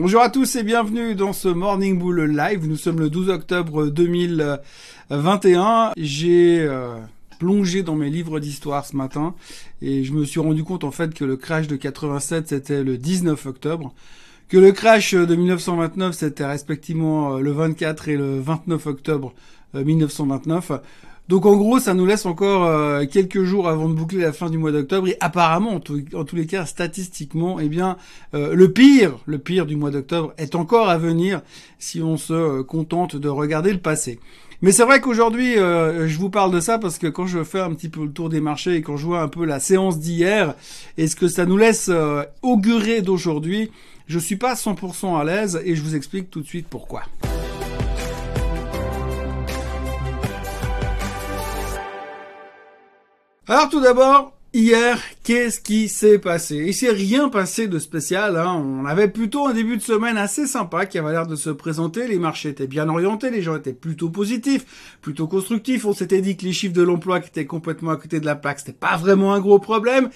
Bonjour à tous et bienvenue dans ce Morning Bull Live. Nous sommes le 12 octobre 2021. J'ai euh, plongé dans mes livres d'histoire ce matin et je me suis rendu compte en fait que le crash de 87 c'était le 19 octobre, que le crash de 1929 c'était respectivement euh, le 24 et le 29 octobre 1929. Donc en gros, ça nous laisse encore euh, quelques jours avant de boucler la fin du mois d'octobre. Et apparemment, en, tous les cas, statistiquement, eh bien, euh, le pire, le pire du mois d'octobre est encore à venir si on se euh, contente de regarder le passé. Mais c'est vrai qu'aujourd'hui, je vous parle de ça parce que quand je fais un petit peu le tour des marchés et quand je vois un peu la séance d'hier et ce que ça nous laisse augurer d'aujourd'hui, je suis pas 100% à l'aise et je vous explique tout de suite pourquoi. Alors tout d'abord, hier, qu'est-ce qui s'est passé? Il s'est rien passé de spécial. Hein. On avait plutôt un début de semaine assez sympa qui avait l'air de se présenter. Les marchés étaient bien orientés, les gens étaient plutôt positifs, plutôt constructifs. On s'était dit que les chiffres de l'emploi qui étaient complètement à côté de la plaque, c'était pas vraiment un gros problème.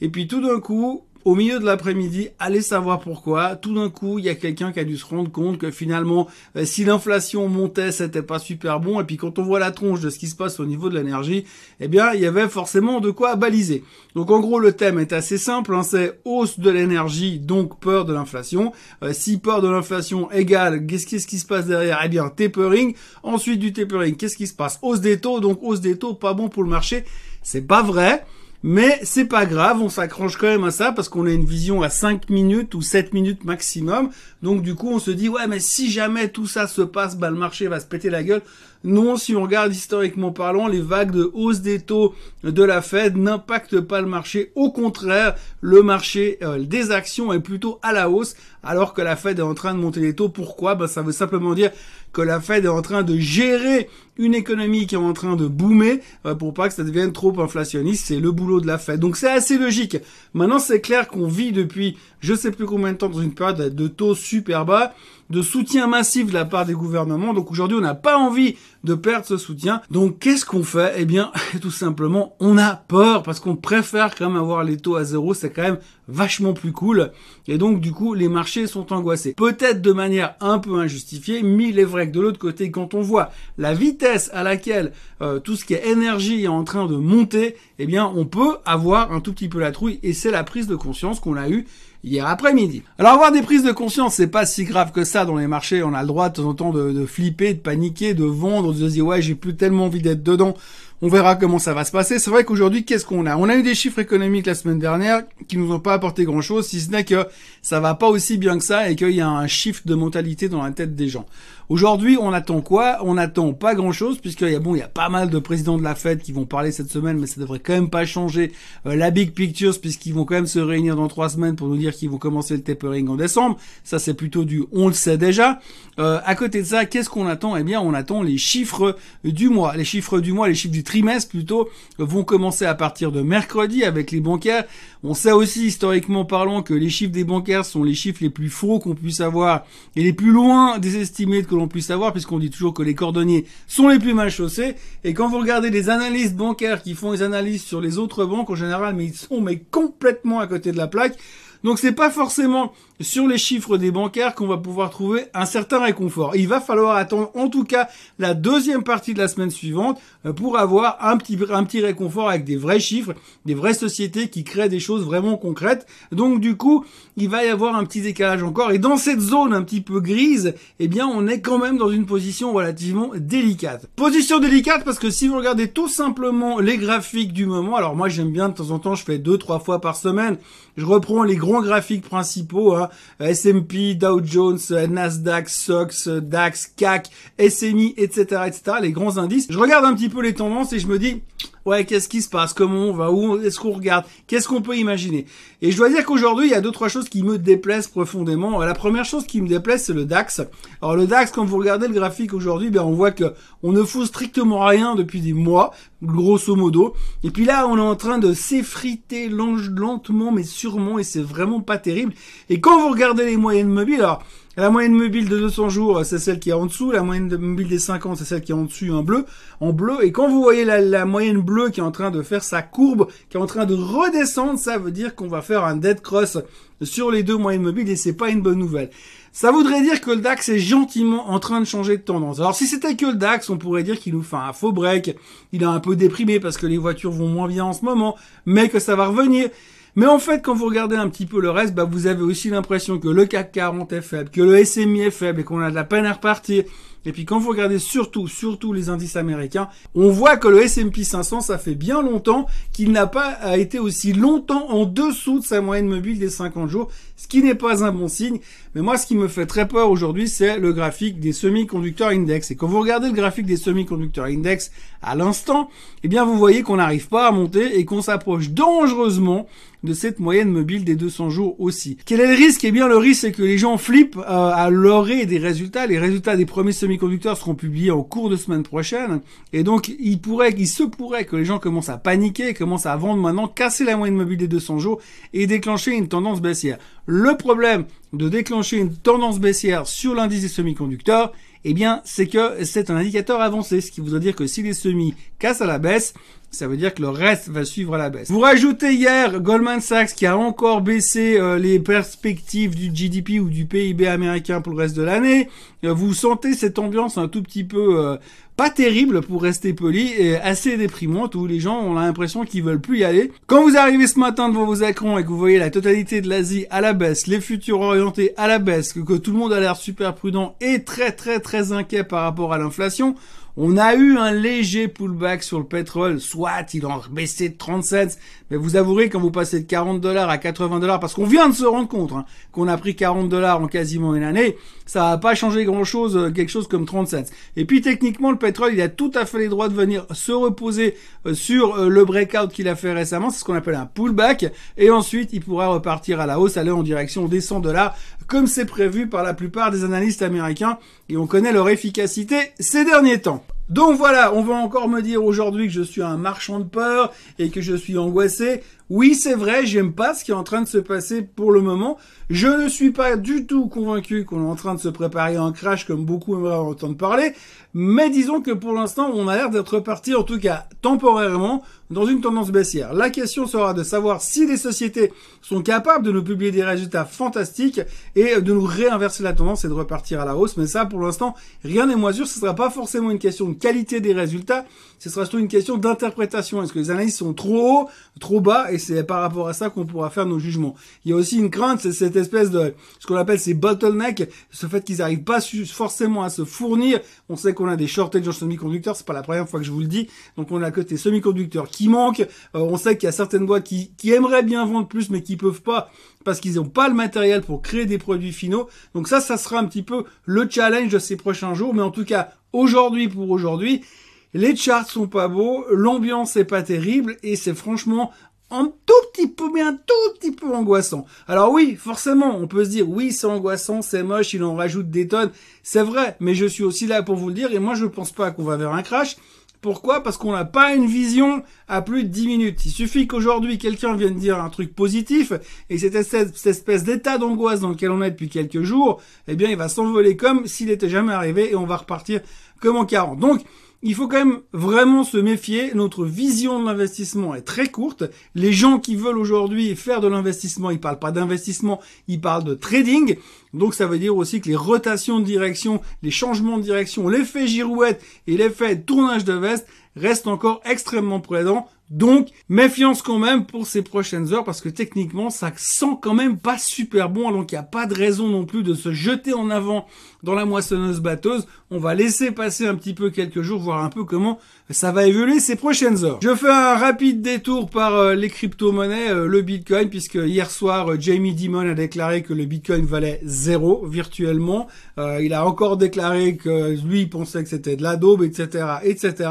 Et puis tout d'un coup, au milieu de l'après-midi, allez savoir pourquoi. Tout d'un coup, il y a quelqu'un qui a dû se rendre compte que finalement, euh, si l'inflation montait, c'était pas super bon. Et puis quand on voit la tronche de ce qui se passe au niveau de l'énergie, eh bien, il y avait forcément de quoi baliser. Donc en gros, le thème est assez simple. Hein, c'est hausse de l'énergie, donc peur de l'inflation. Euh, si peur de l'inflation égale, qu'est-ce qui se passe derrière? Eh bien, tapering. Ensuite du tapering, qu'est-ce qui se passe? Hausse des taux, donc hausse des taux, pas bon pour le marché. C'est pas vrai. Mais c'est pas grave, on s'accroche quand même à ça parce qu'on a une vision à 5 minutes ou 7 minutes maximum. Donc du coup, on se dit ouais, mais si jamais tout ça se passe, bah le marché va se péter la gueule. Non, si on regarde historiquement parlant, les vagues de hausse des taux de la Fed n'impactent pas le marché. Au contraire, le marché euh, des actions est plutôt à la hausse alors que la Fed est en train de monter les taux. Pourquoi? Ben, Ça veut simplement dire que la Fed est en train de gérer une économie qui est en train de boomer euh, pour pas que ça devienne trop inflationniste. C'est le boulot de la Fed. Donc c'est assez logique. Maintenant, c'est clair qu'on vit depuis je sais plus combien de temps dans une période de taux super bas, de soutien massif de la part des gouvernements. Donc aujourd'hui, on n'a pas envie de perdre ce soutien. Donc qu'est-ce qu'on fait? Eh bien, tout simplement, on a peur parce qu'on préfère quand même avoir les taux à zéro. C'est quand même vachement plus cool. Et donc du coup, les marchés sont angoissés. Peut-être de manière un peu injustifiée, mais il est vrai que de l'autre côté, quand on voit la vitesse à laquelle euh, tout ce qui est énergie est en train de monter, eh bien, on peut avoir un tout petit peu la trouille. Et c'est la prise de conscience qu'on a eue hier après-midi. Alors avoir des prises de conscience, c'est pas si grave que ça dans les marchés. On a le droit de temps en temps de, flipper, de paniquer, de vendre, de se dire ouais j'ai plus tellement envie d'être dedans. On verra comment ça va se passer. C'est vrai qu'aujourd'hui, qu'est-ce qu'on a? On a eu des chiffres économiques la semaine dernière qui nous ont pas apporté grand-chose, si ce n'est que ça va pas aussi bien que ça et qu'il y a un shift de mentalité dans la tête des gens. Aujourd'hui, on attend quoi? On attend pas grand-chose puisqu'il y a bon, il y a pas mal de présidents de la Fed qui vont parler cette semaine, mais ça devrait quand même pas changer euh, la big picture puisqu'ils vont quand même se réunir dans trois semaines pour nous dire qu'ils vont commencer le tapering en décembre. Ça, c'est plutôt du on le sait déjà. Euh, à côté de ça, qu'est-ce qu'on attend? Eh bien, on attend les chiffres du mois. Les chiffres du mois, les chiffres du trimestre plutôt, vont commencer à partir de mercredi avec les bancaires. On sait aussi historiquement parlant que les chiffres des bancaires sont les chiffres les plus faux qu'on puisse avoir et les plus loin des estimés que l'on puisse savoir puisqu'on dit toujours que les cordonniers sont les plus mal chaussés et quand vous regardez les analystes bancaires qui font les analyses sur les autres banques en général mais ils sont mais complètement à côté de la plaque donc c'est pas forcément sur les chiffres des bancaires qu'on va pouvoir trouver un certain réconfort. Il va falloir attendre en tout cas la deuxième partie de la semaine suivante euh, pour avoir un petit, un petit réconfort avec des vrais chiffres, des vraies sociétés qui créent des choses vraiment concrètes. Donc du coup, il va y avoir un petit décalage encore. Et dans cette zone un petit peu grise, eh bien on est quand même dans une position relativement délicate. Position délicate parce que si vous regardez tout simplement les graphiques du moment, alors moi j'aime bien de temps en temps, je fais deux, trois fois par semaine, je reprends les grands graphiques principaux, hein, S&P, Dow Jones, Nasdaq, SOX, DAX, CAC, SMI, etc., etc., les grands indices. Je regarde un petit peu les tendances et je me dis, ouais, qu'est-ce qui se passe, comment on va, où est-ce qu'on regarde, qu'est-ce qu'on peut imaginer? Et je dois dire qu'aujourd'hui, il y a deux, trois choses qui me déplaisent profondément. La première chose qui me déplaise, c'est le DAX. Alors le DAX, quand vous regardez le graphique aujourd'hui, ben, on voit que on ne fout strictement rien depuis des mois, grosso modo. Et puis là, on est en train de s'effriter lentement, mais sûrement, et c'est vraiment pas terrible. Et quand vous regardez les moyennes mobiles, alors, La moyenne mobile de 200 jours, c'est celle qui est en dessous. La moyenne mobile des 50, c'est celle qui est en dessus, en bleu, en bleu. Et quand vous voyez la, la moyenne bleue qui est en train de faire sa courbe, qui est en train de redescendre, ça veut dire qu'on va faire un dead cross sur les deux moyennes mobiles et c'est pas une bonne nouvelle. Ça voudrait dire que le DAX est gentiment en train de changer de tendance. Alors si c'était que le DAX, on pourrait dire qu'il nous fait un faux break, il est un peu déprimé parce que les voitures vont moins bien en ce moment, mais que ça va revenir. Mais en fait, quand vous regardez un petit peu le reste, bah, vous avez aussi l'impression que le CAC 40 est faible, que le SMI est faible et qu'on a de la peine à repartir. Et puis quand vous regardez surtout, surtout les indices américains, on voit que le S&P 500, ça fait bien longtemps qu'il n'a pas été aussi longtemps en dessous de sa moyenne mobile des 50 jours, ce qui n'est pas un bon signe. Mais moi, ce qui me fait très peur aujourd'hui, c'est le graphique des semi-conducteurs index. Et quand vous regardez le graphique des semi-conducteurs index à l'instant, eh bien, vous voyez qu'on n'arrive pas à monter et qu'on s'approche dangereusement de cette moyenne mobile des 200 jours aussi. Quel est le risque? Eh bien, le risque, c'est que les gens flippent euh, à l'orée des résultats. Les résultats des premiers semi-conducteurs seront publiés en cours de semaine prochaine. Et donc, il pourrait, il se pourrait que les gens commencent à paniquer, commencent à vendre maintenant, casser la moyenne mobile des 200 jours et déclencher une tendance baissière. Le problème de déclencher une tendance baissière sur l'indice des semi-conducteurs, eh bien, c'est que c'est un indicateur avancé, ce qui voudrait dire que si les semis cassent à la baisse, ça veut dire que le reste va suivre la baisse. Vous rajoutez hier Goldman Sachs qui a encore baissé euh, les perspectives du GDP ou du PIB américain pour le reste de l'année. Euh, vous sentez cette ambiance un tout petit peu euh, pas terrible pour rester poli et assez déprimante où les gens ont l'impression qu'ils veulent plus y aller. Quand vous arrivez ce matin devant vos écrans et que vous voyez la totalité de l'Asie à la baisse, les futurs orientés à la baisse, que, tout le monde a l'air super prudent et très très très inquiet par rapport à l'inflation, on a eu un léger pullback sur le pétrole, soit il en baissé de 30 cents, mais vous avouerez quand vous passez de 40 dollars à 80 dollars, parce qu'on vient de se rendre compte hein, qu'on a pris 40 dollars en quasiment une année, ça va pas changer grand chose, euh, quelque chose comme 30 cents. Et puis techniquement, il a tout à fait les droits de venir se reposer euh, sur euh, le breakout qu'il a fait récemment, c'est ce qu'on appelle un pullback, et ensuite il pourra repartir à la hausse, aller en direction des 100 dollars, comme c'est prévu par la plupart des analystes américains, et on connaît leur efficacité ces derniers temps. Donc voilà, on va encore me dire aujourd'hui que je suis un marchand de peur et que je suis angoissé. Oui, c'est vrai, j'aime pas ce qui est en train de se passer pour le moment. Je ne suis pas du tout convaincu qu'on est en train de se préparer à un crash comme beaucoup aimeraient entendre parler, mais disons que pour l'instant, on a l'air d'être parti, en tout cas temporairement, dans une tendance baissière. La question sera de savoir si les sociétés sont capables de nous publier des résultats fantastiques et de nous réinverser la tendance et de repartir à la hausse. Mais ça, pour l'instant, rien n'est moins sûr. Ce sera pas forcément une question de qualité des résultats, ce sera surtout une question d'interprétation. Est-ce que les analyses sont trop hauts, trop bas? Et c'est par rapport à ça qu'on pourra faire nos jugements. Il y a aussi une crainte, c'est cette espèce de ce qu'on appelle ces bottlenecks, ce fait qu'ils n'arrivent pas forcément à se fournir. On sait qu'on a des shortages en semi-conducteurs, c'est pas la première fois que je vous le dis. Donc on a que des semi-conducteurs qui manquent. Euh, on sait qu'il y a certaines boîtes qui, qui aimeraient bien vendre plus mais qui peuvent pas parce qu'ils n'ont pas le matériel pour créer des produits finaux. Donc ça, ça sera un petit peu le challenge de ces prochains jours. Mais en tout cas, aujourd'hui pour aujourd'hui, les charts sont pas beaux, l'ambiance est pas terrible et c'est franchement un tout petit peu, mais un tout petit peu angoissant. Alors oui, forcément, on peut se dire, oui, c'est angoissant, c'est moche, il en rajoute des tonnes. C'est vrai, mais je suis aussi là pour vous le dire, et moi je pense pas qu'on va vers un crash. Pourquoi? Parce qu'on n'a pas une vision à plus de 10 minutes. Il suffit qu'aujourd'hui quelqu'un vienne dire un truc positif et cette espèce, d'état d'angoisse dans lequel on est depuis quelques jours, eh bien il va s'envoler comme s'il n'était jamais arrivé et on va repartir comme en 40. Donc il faut quand même vraiment se méfier. Notre vision de l'investissement est très courte. Les gens qui veulent aujourd'hui faire de l'investissement, ils parlent pas d'investissement, ils parlent de trading. Donc ça veut dire aussi que les rotations de direction, les changements de direction, l'effet girouette et l'effet tournage de veste restent encore extrêmement présents donc, méfiance quand même pour ces prochaines heures parce que techniquement, ça sent quand même pas super bon. Donc, il n'y a pas de raison non plus de se jeter en avant dans la moissonneuse batteuse. On va laisser passer un petit peu quelques jours, voir un peu comment ça va évoluer ces prochaines heures. Je fais un rapide détour par euh, les crypto-monnaies, euh, le Bitcoin, puisque hier soir, euh, Jamie Dimon a déclaré que le Bitcoin valait zéro virtuellement. il a encore déclaré que lui, il pensait que c'était de la daube, etc., etc.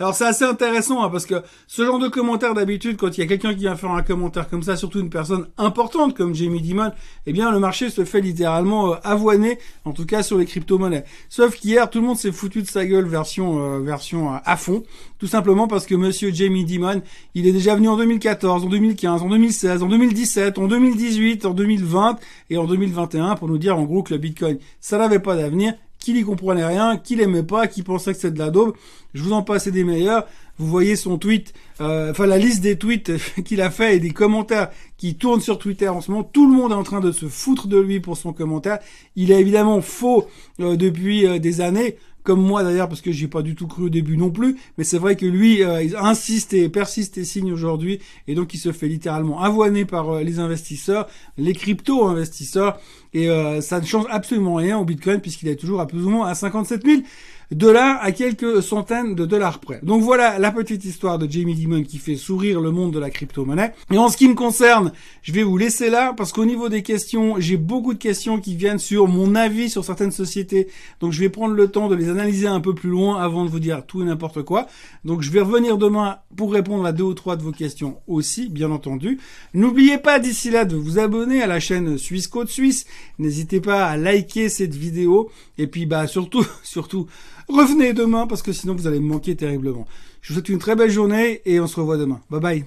Alors c'est assez intéressant hein, parce que ce genre de commentaire d'habitude, quand il y a quelqu'un qui vient faire un commentaire comme ça, surtout une personne importante comme Jamie Dimon, eh bien le marché se fait littéralement euh, avoiner, en tout cas sur les crypto-monnaies. Sauf qu'hier, tout le monde s'est foutu de sa gueule version euh, version euh, à fond, tout simplement parce que Monsieur Jamie Dimon, il est déjà venu en 2014, en 2015, en 2016, en 2017, en 2018, en 2020 et en 2021 pour nous dire en gros que le Bitcoin, ça n'avait pas d'avenir qu'il y comprenait rien, qu'il aimait pas, qu'il pensait que c'était de la daube. Je vous en passe des meilleurs. Vous voyez son tweet, euh, enfin la liste des tweets qu'il a fait et des commentaires qui tournent sur Twitter en ce moment. Tout le monde est en train de se foutre de lui pour son commentaire. Il est évidemment faux euh, depuis euh, des années comme moi d'ailleurs, parce que j'ai pas du tout cru au début non plus, mais c'est vrai que lui euh, il insiste et persiste et signe aujourd'hui, et donc il se fait littéralement avoiner par euh, les investisseurs, les crypto-investisseurs, et euh, ça ne change absolument rien au Bitcoin puisqu'il est toujours à plus ou moins à 57 000 dollars à quelques centaines de dollars près. Donc voilà la petite histoire de Jamie Dimon qui fait sourire le monde de la crypto-monnaie. Et en ce qui me concerne, je vais vous laisser là parce qu'au niveau des questions, j'ai beaucoup de questions qui viennent sur mon avis sur certaines sociétés. Donc je vais prendre le temps de les analyser un peu plus loin avant de vous dire tout et n'importe quoi. Donc je vais revenir demain pour répondre à deux ou trois de vos questions aussi, bien entendu. N'oubliez pas d'ici là de vous abonner à la chaîne Suisse Côte Suisse. N'hésitez pas à liker cette vidéo et puis bah surtout surtout Revenez demain parce que sinon vous allez me manquer terriblement. Je vous souhaite une très belle journée et on se revoit demain. Bye bye.